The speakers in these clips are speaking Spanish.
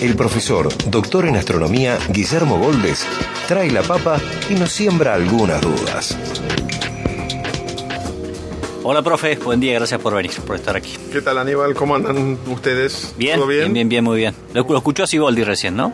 el profesor, doctor en astronomía, Guillermo Goldes, trae la papa y nos siembra algunas dudas. Hola, profe. Buen día. Gracias por venir, por estar aquí. ¿Qué tal, Aníbal? ¿Cómo andan ustedes? Bien, ¿Todo bien? bien, bien, bien, muy bien. Lo, lo escuchó así Goldi recién, ¿no?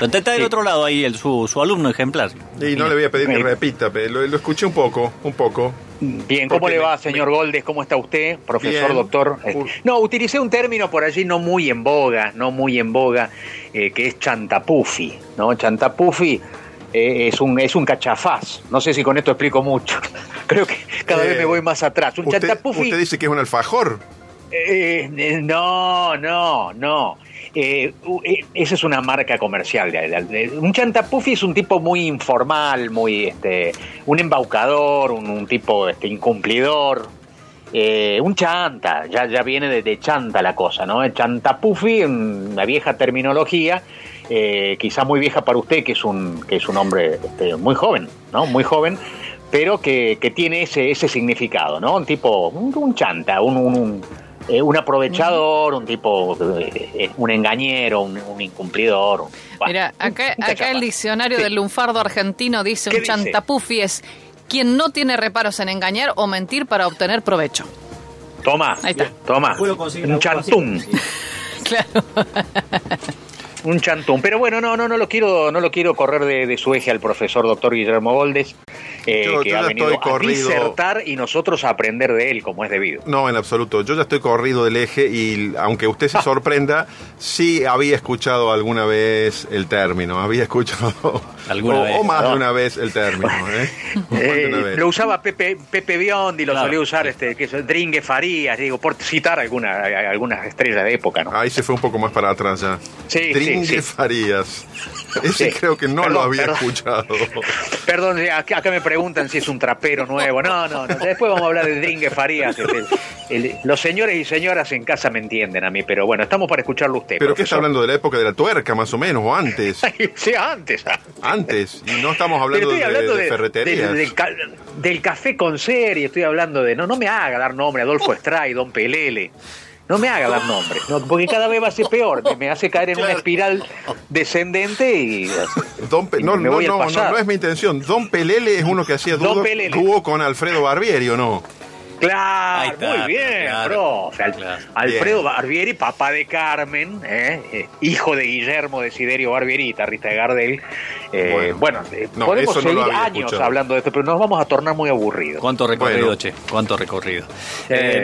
Está del otro lado ahí, el, su, su alumno ejemplar. Y no le voy a pedir que Sí. repita, pero lo, lo escuché un poco, un poco. Bien, ¿cómo le va, me- señor Goldes? ¿Cómo está usted, profesor, Bien. doctor? Eh. No, utilicé un término por allí no muy en boga, no muy en boga, eh, que es chantapufi, ¿no? Chantapufi eh, es un es un cachafaz. No sé si con esto explico mucho. Creo que cada Eh, vez me voy más atrás. Un Usted, chantapufi. usted dice que es un alfajor. Eh, eh, no, no, no. Eh, eh, esa es una marca comercial. de- de- de- un es un tipo muy informal, muy, este, un embaucador, un, tipo este, incumplidor. Eh, un chanta, ya, ya viene de, chanta la cosa, ¿no? El chantapufi, una vieja terminología, eh, quizá muy vieja para usted, que es un, que es un hombre este, muy joven, ¿no? Muy joven, pero que, que tiene ese, ese significado, ¿no? Un tipo, un, chanta, un, eh, un aprovechador, un tipo, eh, un engañero, un, un incumplidor. un- bueno, Mira, acá, un acá el diccionario Sí. del lunfardo argentino dice ¿Qué un dice? chantapufi es quien no tiene reparos en engañar o mentir para obtener provecho. Toma, Ahí está. toma, un ocupación. Claro. Un chantún. Pero bueno, no, no, no lo quiero, no lo quiero correr de, de su eje al profesor doctor Guillermo Goldes, eh, Yo- que yo ha ya venido estoy a corrido. disertar y nosotros a aprender de él como es debido. No, en absoluto. Yo ya estoy corrido del eje y aunque usted se sorprenda, sí había escuchado alguna vez el término. Había escuchado Alguna o, vez. o más de una vez el término. ¿eh? Más de Eh, una vez. lo usaba Pepe, Pepe Biondi, lo Claro, solía usar sí. este, que es Dringue Farías, digo, por citar alguna, algunas estrellas de época, ¿no? Ahí se fue un poco más para atrás ya. Sí, sí, Dringue sí. Farías. Ese Sí. creo que no lo había perdón. escuchado. Perdón, acá, acá me preguntan si es un trapero nuevo. No, no, no. Después vamos a hablar de Dringue Farías. este, el- los señores y señoras en casa me entienden a mí, pero bueno, estamos para escucharlo usted. ¿Pero qué está hablando de la época de la tuerca, más o menos, o antes? Sí, antes. Antes. Y no estamos hablando, de, hablando de de- ferreterías. del, del ca- del café con serie, estoy hablando de. No, no me haga dar nombre, Adolfo Stray, Don Pelele. No me haga dar nombre, no, porque cada vez va a ser peor. Me, me hace caer en una espiral descendente y. Don Pe- no, me no, voy al no, no, pasado. no es mi intención. Don Pelele es uno que hacía Don dúo, Pelele. dúo con Alfredo Barbieri, ¿o no? Ahí Claro, está, muy bien, claro, profe. Al- claro. Alfredo Bien. Barbieri, papá de Carmen, ¿eh? Eh, hijo de Guillermo Desiderio Barbieri, guitarrista de Gardel. Eh, Bueno. bueno, eh, No, podemos eso no lo seguir años escuchado. hablando de esto, pero nos vamos a tornar muy aburridos. ¿Cuánto recorrido, Bueno. che? ¿Cuánto recorrido?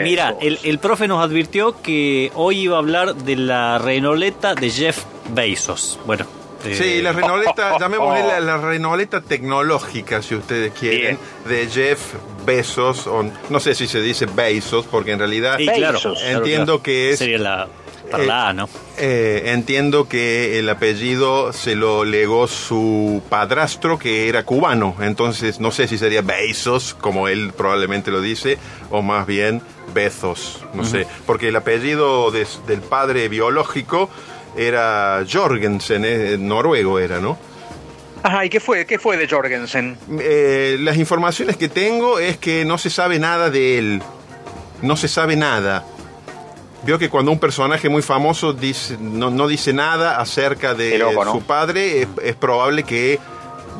Mira, el, el profe nos advirtió que hoy iba a hablar de la renoleta de Jeff Bezos. Bueno. Eh, Sí, la renoleta, llamémosle la, la renoleta tecnológica, si ustedes quieren, de Jeff Bezos, o no sé si se dice Bezos, porque en realidad sí, claro, Entiendo claro. que es- Sería la. Para Eh, la ¿no? eh, entiendo que el apellido se lo legó su padrastro, que era cubano, entonces no sé si sería Bezos, como él probablemente lo dice, o más bien Bezos, no sé, porque el apellido de- del padre biológico era Jorgensen, eh, noruego era, ¿no? Ajá, ¿y qué fue? ¿Qué fue de Jorgensen? Eh, las informaciones que tengo es que no se sabe nada de él. No se sabe nada. Veo que cuando un personaje muy famoso dice, no, no dice nada acerca de Qué loco, ¿no? su padre, es, es probable que,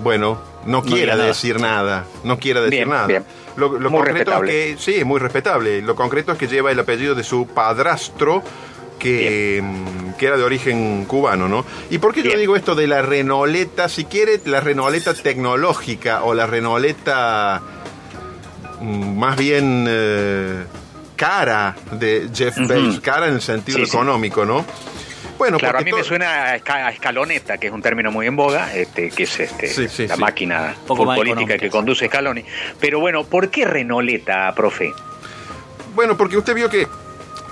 bueno, no quiera decir nada. No quiera decir Bien, nada. bien. Lo, lo Muy concreto respetable. es que, sí, es muy respetable. Lo concreto es que lleva el apellido de su padrastro, que, mm, que era de origen cubano, ¿no? ¿Y por qué yo digo esto de la renoleta? Si quiere, la renoleta tecnológica o la renoleta mm, más bien eh, cara de Jeff. Bezos, cara en el sentido Sí, sí. económico, ¿no? Bueno, Claro, a mí me suena a, esca- a escaloneta, que es un término muy en boga, este, que es este, Sí, sí, la sí. máquina política que conduce Scaloni. Pero bueno, ¿por qué Renoleta, profe? Bueno, porque usted vio que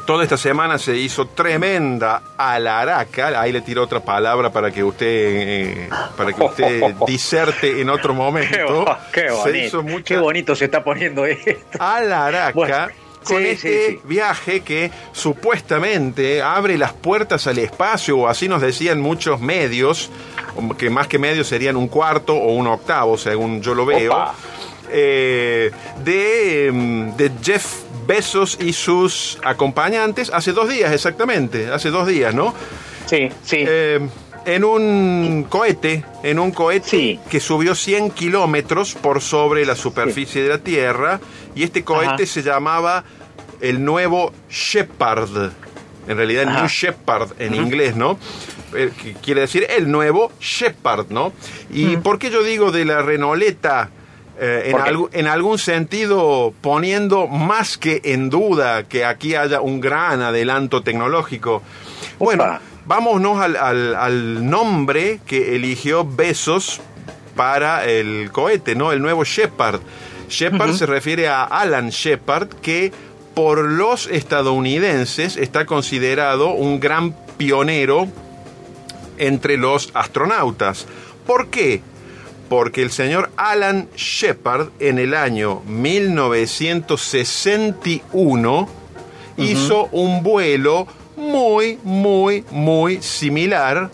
Toda esta semana se hizo tremenda alaraca. Ahí le tiro otra palabra para que usted eh, para que usted diserte en otro momento. qué Se hizo mucha Qué bonito se está poniendo esto. alaraca Bueno, con sí, este sí, sí. viaje que supuestamente abre las puertas al espacio, o así nos decían muchos medios, que más que medios serían un cuarto o un octavo, según yo lo veo, Opa. Eh, de, mm, de Jeff Bezos y sus acompañantes hace dos días exactamente, hace dos días, ¿no? Sí, sí. Eh, en un cohete, en un cohete Sí. que subió 100 kilómetros por sobre la superficie de la Tierra y este cohete Ajá. se llamaba el nuevo Shepard, en realidad el Ajá. New Shepard en inglés, ¿no? Eh, quiere decir el nuevo Shepard, ¿no? ¿Y por qué yo digo de la Renoleta? Eh, en, en algún sentido poniendo más que en duda que aquí haya un gran adelanto tecnológico. Bueno, Opa. vámonos al, al- al nombre que eligió Bezos para el cohete, ¿no? El nuevo Shepard. Shepard se refiere a Alan Shepard, que por los estadounidenses está considerado un gran pionero entre los astronautas. ¿Por qué? Porque el señor Alan Shepard en el año 1961 hizo un vuelo muy, muy, muy similar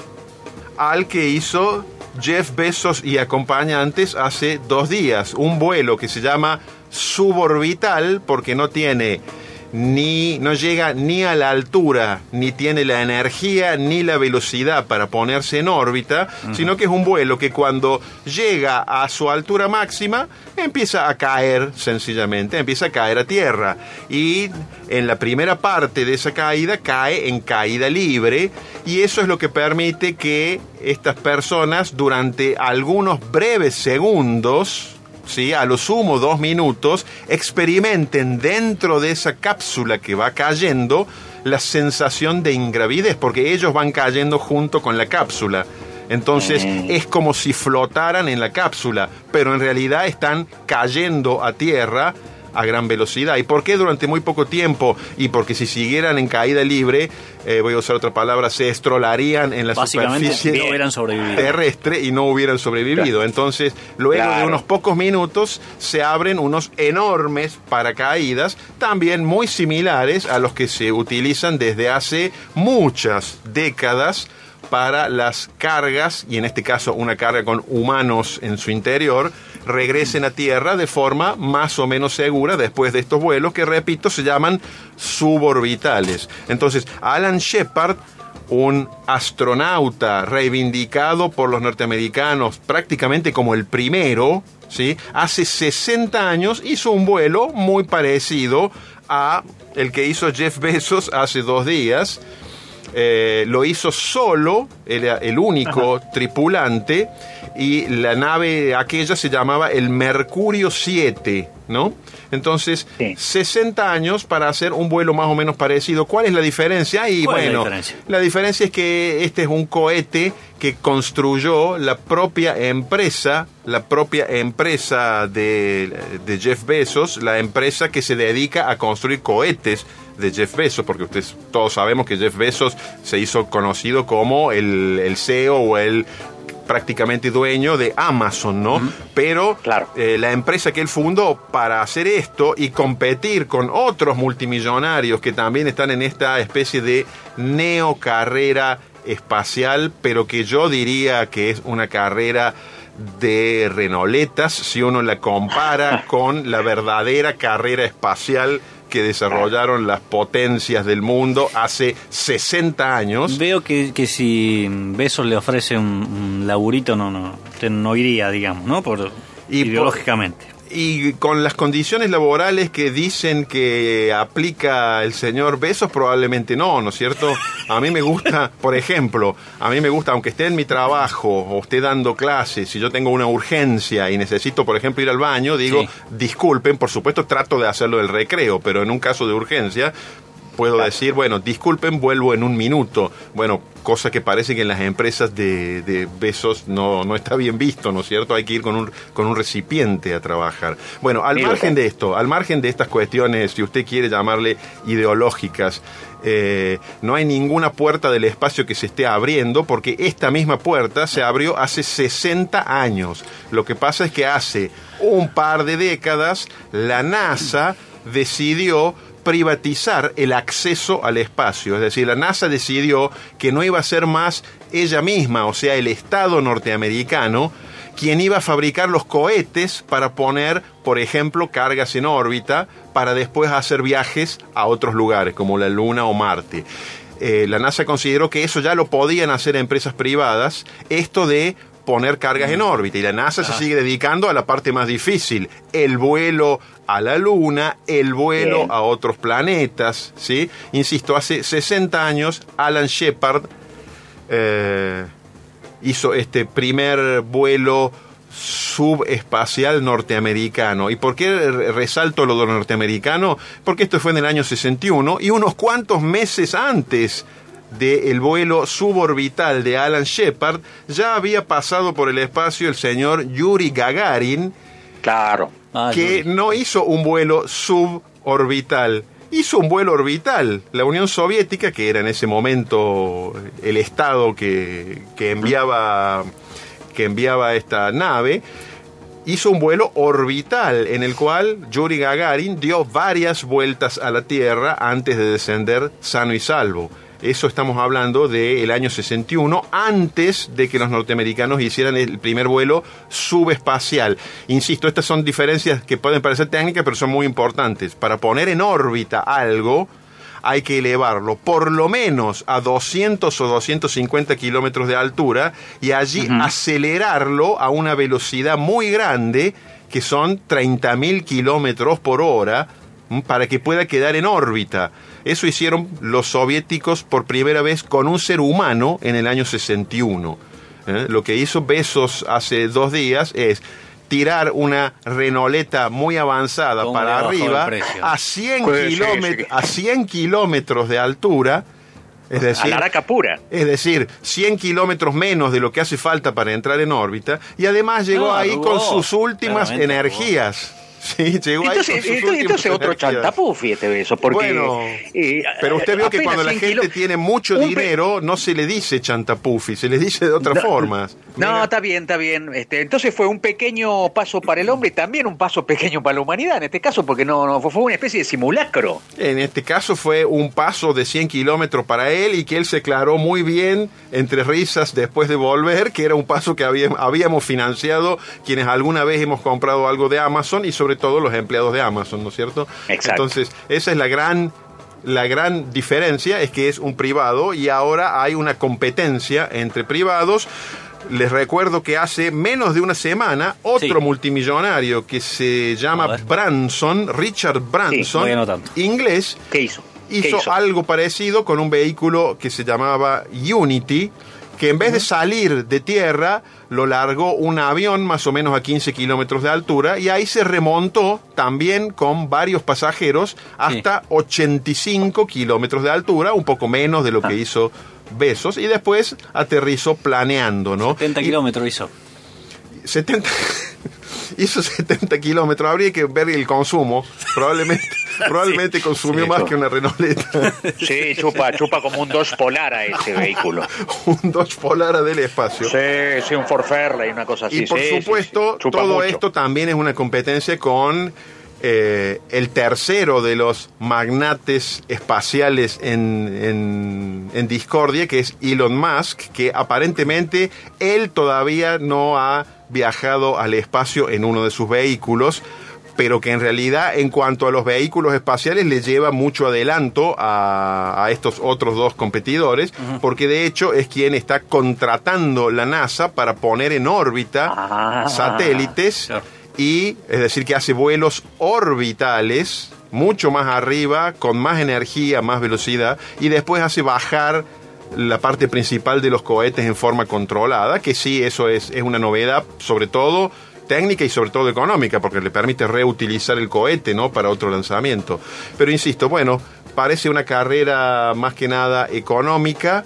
al que hizo Jeff Bezos y acompañantes hace dos días. Un vuelo que se llama suborbital porque no tiene ni no llega ni a la altura, ni tiene la energía ni la velocidad para ponerse en órbita, sino que es un vuelo que cuando llega a su altura máxima empieza a caer sencillamente, empieza a caer a tierra. Y en la primera parte de esa caída cae en caída libre y eso es lo que permite que estas personas durante algunos breves segundos ¿sí? a lo sumo dos minutos, experimenten dentro de esa cápsula que va cayendo la sensación de ingravidez, porque ellos van cayendo junto con la cápsula. Entonces es como si flotaran en la cápsula, pero en realidad están cayendo a tierra a gran velocidad. ¿Y por qué durante muy poco tiempo? Y porque si siguieran en caída libre, eh, voy a usar otra palabra, se estrolarían en la superficie terrestre y no hubieran sobrevivido. Entonces, luego de unos pocos minutos se abren unos enormes paracaídas, también muy similares a los que se utilizan desde hace muchas décadas para las cargas, y en este caso una carga con humanos en su interior, regresen a tierra de forma más o menos segura después de estos vuelos que, repito, se llaman suborbitales. Entonces, Alan Shepard un astronauta reivindicado por los norteamericanos prácticamente como el primero, ¿sí? Hace 60 años hizo un vuelo muy parecido a el que hizo Jeff Bezos hace dos días. Eh, lo hizo solo, era el único tripulante, y la nave aquella se llamaba el Mercurio 7, ¿no? Entonces, Sí. 60 años para hacer un vuelo más o menos parecido. ¿Cuál es la diferencia? Y ¿Cuál es la bueno, diferencia? la diferencia es que este es un cohete que construyó la propia empresa, la propia empresa de, de Jeff Bezos, la empresa que se dedica a construir cohetes de Jeff Bezos, porque ustedes todos sabemos que Jeff Bezos se hizo conocido como el, el CEO o el prácticamente dueño de Amazon, ¿no? Pero Claro. eh, la empresa que él fundó para hacer esto y competir con otros multimillonarios que también están en esta especie de neocarrera espacial, pero que yo diría que es una carrera de renoletas si uno la compara con la verdadera carrera espacial que desarrollaron las potencias del mundo hace 60 años. Veo que, que si Besos le ofrece un, un laburito, no, no, usted no iría, digamos, ¿no? Por, Y por- ideológicamente. Y con las condiciones laborales que dicen que aplica el señor Besos, probablemente no, ¿no es cierto? A mí me gusta, por ejemplo, a mí me gusta, aunque esté en mi trabajo o esté dando clases, si yo tengo una urgencia y necesito, por ejemplo, ir al baño, digo, Sí. disculpen, por supuesto trato de hacerlo del recreo, pero en un caso de urgencia, puedo decir, bueno, disculpen, vuelvo en un minuto. Bueno, cosa que parece que en las empresas de, de besos no, no está bien visto, ¿no es cierto? Hay que ir con un, con un recipiente a trabajar. Bueno, al margen de esto, al margen de estas cuestiones, si usted quiere llamarle ideológicas, eh, no hay ninguna puerta del espacio que se esté abriendo porque esta misma puerta se abrió hace 60 años. Lo que pasa es que hace un par de décadas la NASA decidió privatizar el acceso al espacio. Es decir, la NASA decidió que no iba a ser más ella misma, o sea, el Estado norteamericano, quien iba a fabricar los cohetes para poner, por ejemplo, cargas en órbita para después hacer viajes a otros lugares, como la Luna o Marte. Eh, la NASA consideró que eso ya lo podían hacer empresas privadas, esto de poner cargas en órbita. Y la NASA se sigue dedicando a la parte más difícil, el vuelo a la Luna, el vuelo Bien. a otros planetas, ¿sí? Insisto, hace 60 años Alan Shepard eh, hizo este primer vuelo subespacial norteamericano. ¿Y por qué re- resalto lo de norteamericano? Porque esto fue en el año 61 y unos cuantos meses antes del vuelo suborbital de Alan Shepard ya había pasado por el espacio el señor Yuri Gagarin, Claro. Ah, que Yuri. no hizo un vuelo suborbital, hizo un vuelo orbital. La Unión Soviética, que era en ese momento el estado que, que enviaba que enviaba esta nave, hizo un vuelo orbital en el cual Yuri Gagarin dio varias vueltas a la Tierra antes de descender sano y salvo. Eso estamos hablando del año 61, antes de que los norteamericanos hicieran el primer vuelo subespacial. Insisto, estas son diferencias que pueden parecer técnicas, pero son muy importantes. Para poner en órbita algo, hay que elevarlo por lo menos a 200 o 250 kilómetros de altura y allí acelerarlo a una velocidad muy grande, que son 30.000 kilómetros por hora. Para que pueda quedar en órbita. Eso hicieron los soviéticos por primera vez con un ser humano en el año 61. ¿eh? Lo que hizo Besos hace dos días es tirar una renoleta muy avanzada ¿Cómo para arriba a 100, Pues, sí, kilómet- sí. a 100 kilómetros de altura. Es A decir, la araca pura. es decir, 100 kilómetros menos de lo que hace falta para entrar en órbita. Y además llegó No, ahí arrugó. con sus últimas Claramente energías. Sí, llegó ahí Entonces, otro chantapufi este beso, porque... Bueno, eh, Pero usted vio que cuando la 100 gente tiene mucho dinero, no se le dice chantapufi, se le dice de otras No, formas. No, Mira, está bien, está bien. Este, entonces fue un pequeño paso para el hombre y también un paso pequeño para la humanidad en este caso, porque no, no fue una especie de simulacro. En este caso fue un paso de 100 kilómetros para él y que él se aclaró muy bien entre risas después de volver, que era un paso que había- habíamos financiado quienes alguna vez hemos comprado algo de Amazon y sobre todo los empleados de Amazon, ¿no es cierto? Exacto. Entonces, esa es la gran... La gran diferencia es que es un privado y ahora hay una competencia entre privados. Les recuerdo que hace menos de una semana otro Sí. multimillonario que se llama. Branson, Richard Branson, inglés, ¿Qué hizo? ¿Qué hizo, algo parecido con un vehículo que se llamaba Unity, que en vez de salir de tierra, lo largó un avión más o menos a 15 kilómetros de altura y ahí se remontó también con varios pasajeros hasta 85 kilómetros de altura, un poco menos de lo Ah. que hizo Besos, y después aterrizó planeando, ¿no? 70 Y- kilómetros hizo. 70 hizo 70 kilómetros habría que ver el consumo probablemente probablemente consumió Sí, más que una Renoleta Sí, chupa, chupa como un dos polar a ese vehículo. un Dodge Polara del espacio Sí, sí, un Ford Fairlane, una cosa así. y por sí, supuesto todo mucho. esto también es una competencia con eh, el tercero de los magnates espaciales en, en- en discordia, que es Elon Musk, que aparentemente él todavía no ha viajado al espacio en uno de sus vehículos, pero que en realidad en cuanto a los vehículos espaciales le lleva mucho adelanto a, a estos otros dos competidores, porque de hecho es quien está contratando la NASA para poner en órbita Ah. satélites Claro. y es decir que hace vuelos orbitales mucho más arriba, con más energía, más velocidad, y después hace bajar la parte principal de los cohetes en forma controlada, que sí, eso es, es una novedad, sobre todo técnica y sobre todo económica, porque le permite reutilizar el cohete, ¿no? Para otro lanzamiento. Pero insisto, bueno, parece una carrera más que nada económica,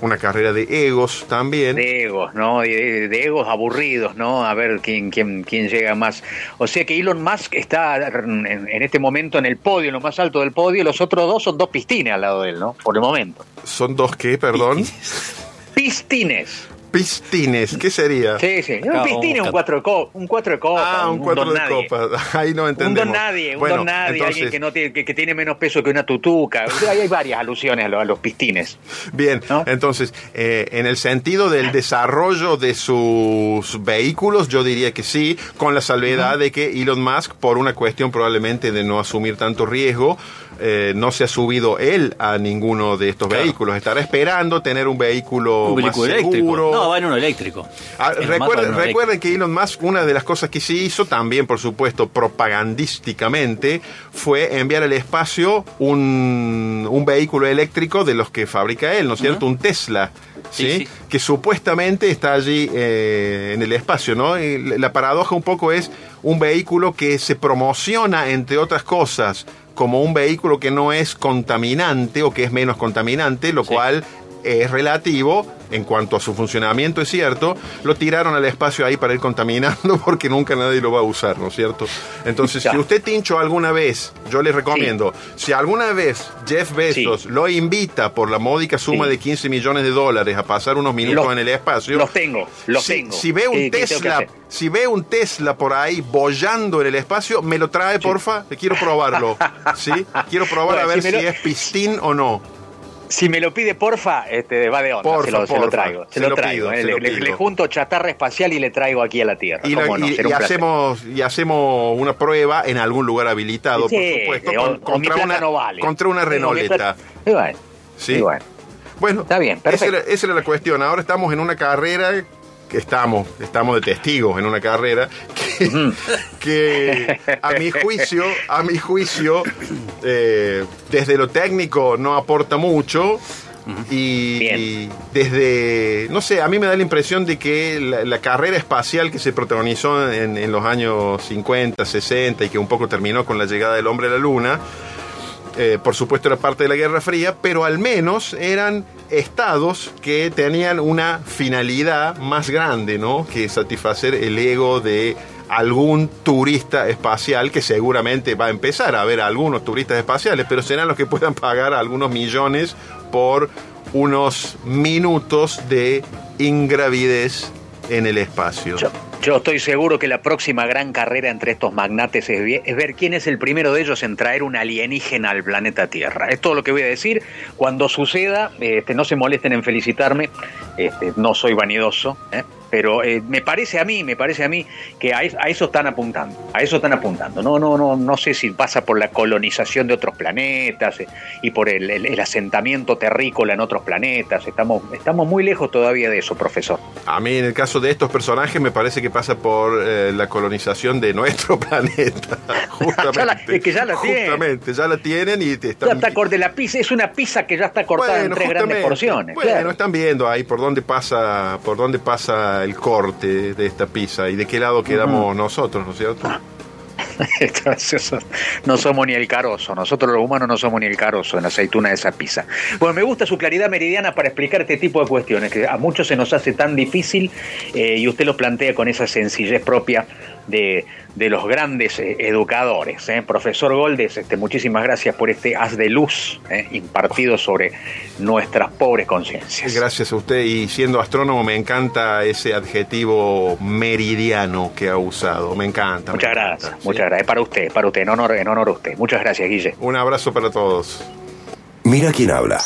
una carrera de egos también. De egos, ¿no? De, de egos aburridos, ¿no? A ver quién, quién, quién llega más. O sea que Elon Musk está en, en este momento en el podio, en lo más alto del podio. Los otros dos son dos pistines al lado de él, ¿no? Por el momento. ¿Son dos qué, perdón? Pistines. Pistines, ¿qué sería? Sí, sí. Un pistín es un cuatro de copa. Un cuatro de copa. Ah, un cuatro don de nadie. copa. Ahí no Un entendemos. don nadie, un Bueno, don nadie, entonces, alguien que, no tiene, que, que tiene menos peso que una tutuca. Hay, varias alusiones a, lo- a los pistines. Bien, ¿No? entonces, eh, en el sentido del desarrollo de sus vehículos, yo diría que sí, con la salvedad de que Elon Musk, por una cuestión probablemente de no asumir tanto riesgo, eh, no se ha subido él a ninguno de estos Claro. vehículos. Estará esperando tener un vehículo, Un más vehículo eléctrico. seguro. No, va en uno eléctrico. Ah, en recuerden, uno recuerden que Elon Musk, una de las cosas que sí hizo, también por supuesto propagandísticamente, fue enviar al espacio un, un vehículo eléctrico de los que fabrica él, ¿no es cierto? Un Tesla. ¿Sí? Sí, sí. que supuestamente está allí eh, en el espacio, ¿no? Y la paradoja un poco es un vehículo que se promociona, entre otras cosas, como un vehículo que no es contaminante o que es menos contaminante, lo Sí. cual es relativo en cuanto a su funcionamiento, es cierto, lo tiraron al espacio ahí para ir contaminando porque nunca nadie lo va a usar, ¿no es cierto? Entonces, Ya. si usted tincho alguna vez, yo le recomiendo, si alguna vez Jeff Bezos Sí. lo invita por la módica suma Sí. de 15 millones de dólares a pasar unos minutos Los- en el espacio, Los tengo, los si, tengo. si ve un ¿Qué- qué tengo que Tesla, si ve un Tesla por ahí bollando en el espacio, me lo trae, porfa, quiero probarlo. ¿Sí? Quiero probar Bueno, a ver si es pistín o no. Si me lo pide, porfa, este, va de onda. Porfa, se, lo, se lo porfa. traigo. Se, Se lo, traigo. pido, eh. se le, lo le- pido. le junto chatarra espacial y le traigo aquí a la Tierra. Y, hacemos y hacemos una prueba en algún lugar habilitado, Sí, por supuesto, o- con- o mi contra, una, no vale. contra una Renoleta. Y bueno, ¿Sí? y bueno. Bueno, Está bien, esa perfecto. era, esa era la cuestión. Ahora estamos en una carrera que estamos, estamos de testigos en una carrera que, que a mi juicio, a mi juicio, eh, desde lo técnico no aporta mucho. Y, desde, no sé, a mí me da la impresión de que la, la carrera espacial que se protagonizó en, en los años 50, 60 y que un poco terminó con la llegada del hombre a la luna, eh, por supuesto era parte de la Guerra Fría, pero al menos eran estados que tenían una finalidad más grande, ¿no? Que satisfacer el ego de algún turista espacial que seguramente va a empezar a ver algunos turistas espaciales, pero serán los que puedan pagar algunos millones por unos minutos de ingravidez en el espacio. Yo, estoy seguro que la próxima gran carrera entre estos magnates es ver quién es el primero de ellos en traer un alienígena al planeta Tierra. Es todo lo que voy a decir. Cuando suceda, este, no se molesten en felicitarme. Este, no soy vanidoso, ¿eh? Pero eh, me parece a mí, me parece a mí que a, a eso están apuntando. A eso están apuntando. No, no, no, no sé si pasa por la colonización de otros planetas eh, y por el, el- el asentamiento terrícola en otros planetas. Estamos, estamos muy lejos todavía de eso, profesor. A mí en el caso de estos personajes me parece que pasa por eh, la colonización de nuestro planeta. Justamente. Ya la- es que ya la tienen. Justamente, ya la tienen y te están... Ya está corta la pizza, es una pizza que ya está cortada en tres grandes porciones. Bueno, claro. están viendo ahí por dónde pasa, por dónde pasa el corte de esta pizza y de qué lado quedamos nosotros, ¿no es cierto? No somos ni el carozo, nosotros los humanos no somos ni el carozo en la aceituna de esa pizza. Bueno, me gusta su claridad meridiana para explicar este tipo de cuestiones, que a muchos se nos hace tan difícil eh, y usted lo plantea con esa sencillez propia de, de los grandes eh, educadores. ¿eh? Profesor Goldes, este, muchísimas gracias por este haz de luz eh, impartido sobre nuestras pobres conciencias. Gracias a usted y siendo astrónomo me encanta ese adjetivo meridiano que ha usado, me encanta. me Muchas encanta, gracias, ¿sí? muchas gracias. Para usted, para usted, en honor, en honor a usted. Muchas gracias, Guille. Un abrazo para todos. Mira quién habla.